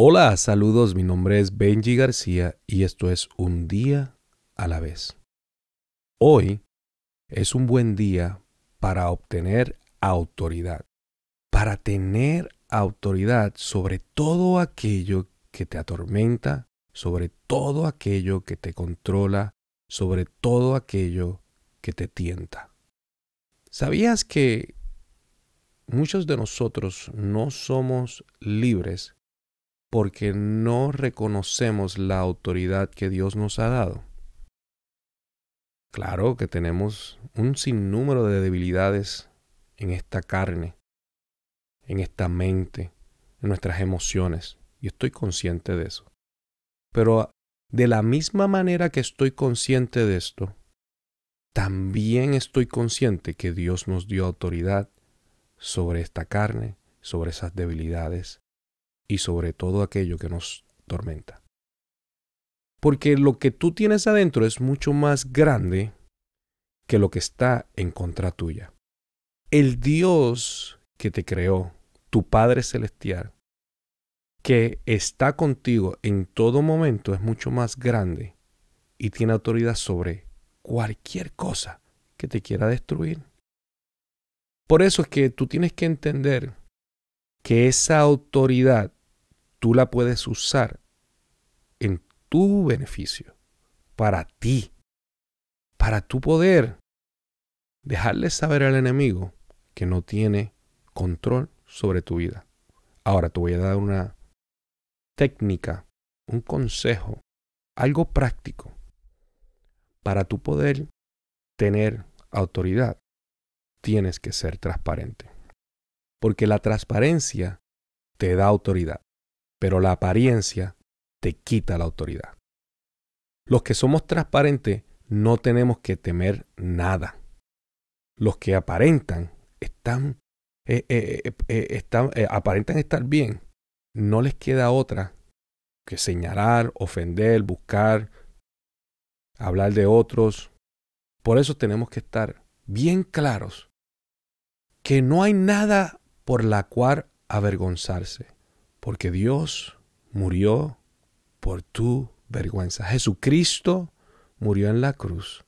Hola, saludos, mi nombre es Benji García y esto es Un día a la vez. Hoy es un buen día para obtener autoridad, para tener autoridad sobre todo aquello que te atormenta, sobre todo aquello que te controla, sobre todo aquello que te tienta. ¿Sabías que muchos de nosotros no somos libres porque no reconocemos la autoridad que Dios nos ha dado. Claro que tenemos un sinnúmero de debilidades en esta carne, en esta mente, en nuestras emociones, y estoy consciente de eso. Pero de la misma manera que estoy consciente de esto, también estoy consciente que Dios nos dio autoridad sobre esta carne, sobre esas debilidades, y sobre todo aquello que nos tormenta. Porque lo que tú tienes adentro es mucho más grande que lo que está en contra tuya. El Dios que te creó, tu Padre Celestial, que está contigo en todo momento, es mucho más grande y tiene autoridad sobre cualquier cosa que te quiera destruir. Por eso es que tú tienes que entender que esa autoridad tú la puedes usar en tu beneficio, para ti, para tu poder dejarle saber al enemigo que no tiene control sobre tu vida. Ahora te voy a dar una técnica, un consejo, algo práctico para tu poder tener autoridad. Tienes que ser transparente. Porque la transparencia te da autoridad pero la apariencia te quita la autoridad. Los que somos transparentes no tenemos que temer nada. Los que aparentan están, eh, eh, eh, están aparentan estar bien, no les queda otra que señalar, ofender, buscar, hablar de otros. Por eso tenemos que estar bien claros que no hay nada por la cual avergonzarse porque Dios murió por tu vergüenza. Jesucristo murió en la cruz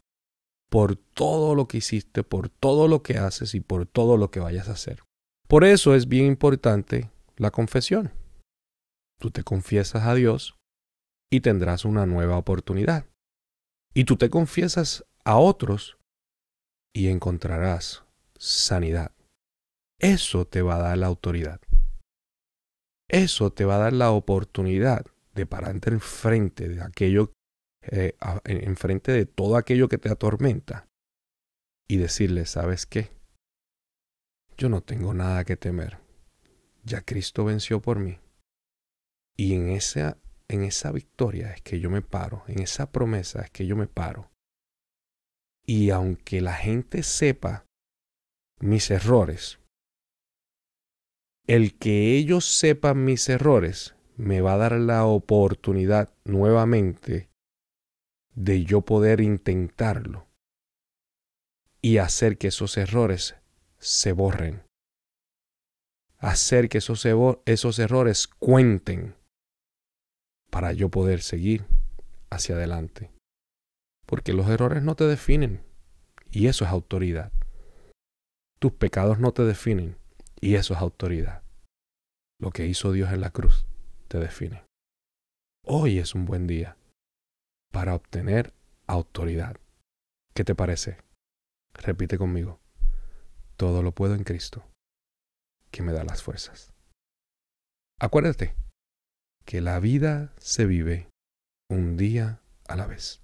por todo lo que hiciste, por todo lo que haces y por todo lo que vayas a hacer. Por eso es bien importante la confesión. Tú te confiesas a Dios y tendrás una nueva oportunidad. Y tú te confiesas a otros y encontrarás sanidad. Eso te va a dar la autoridad. Eso te va a dar la oportunidad de pararte enfrente de aquello, eh, enfrente de todo aquello que te atormenta y decirle, ¿sabes qué? Yo no tengo nada que temer. Ya Cristo venció por mí. Y en esa, en esa victoria es que yo me paro, en esa promesa es que yo me paro. Y aunque la gente sepa mis errores, el que ellos sepan mis errores me va a dar la oportunidad nuevamente de yo poder intentarlo y hacer que esos errores se borren. Hacer que esos, esos errores cuenten para yo poder seguir hacia adelante. Porque los errores no te definen y eso es autoridad. Tus pecados no te definen y eso es autoridad. Lo que hizo Dios en la cruz te define. Hoy es un buen día para obtener autoridad. ¿Qué te parece? Repite conmigo. Todo lo puedo en Cristo, que me da las fuerzas. Acuérdate que la vida se vive un día a la vez.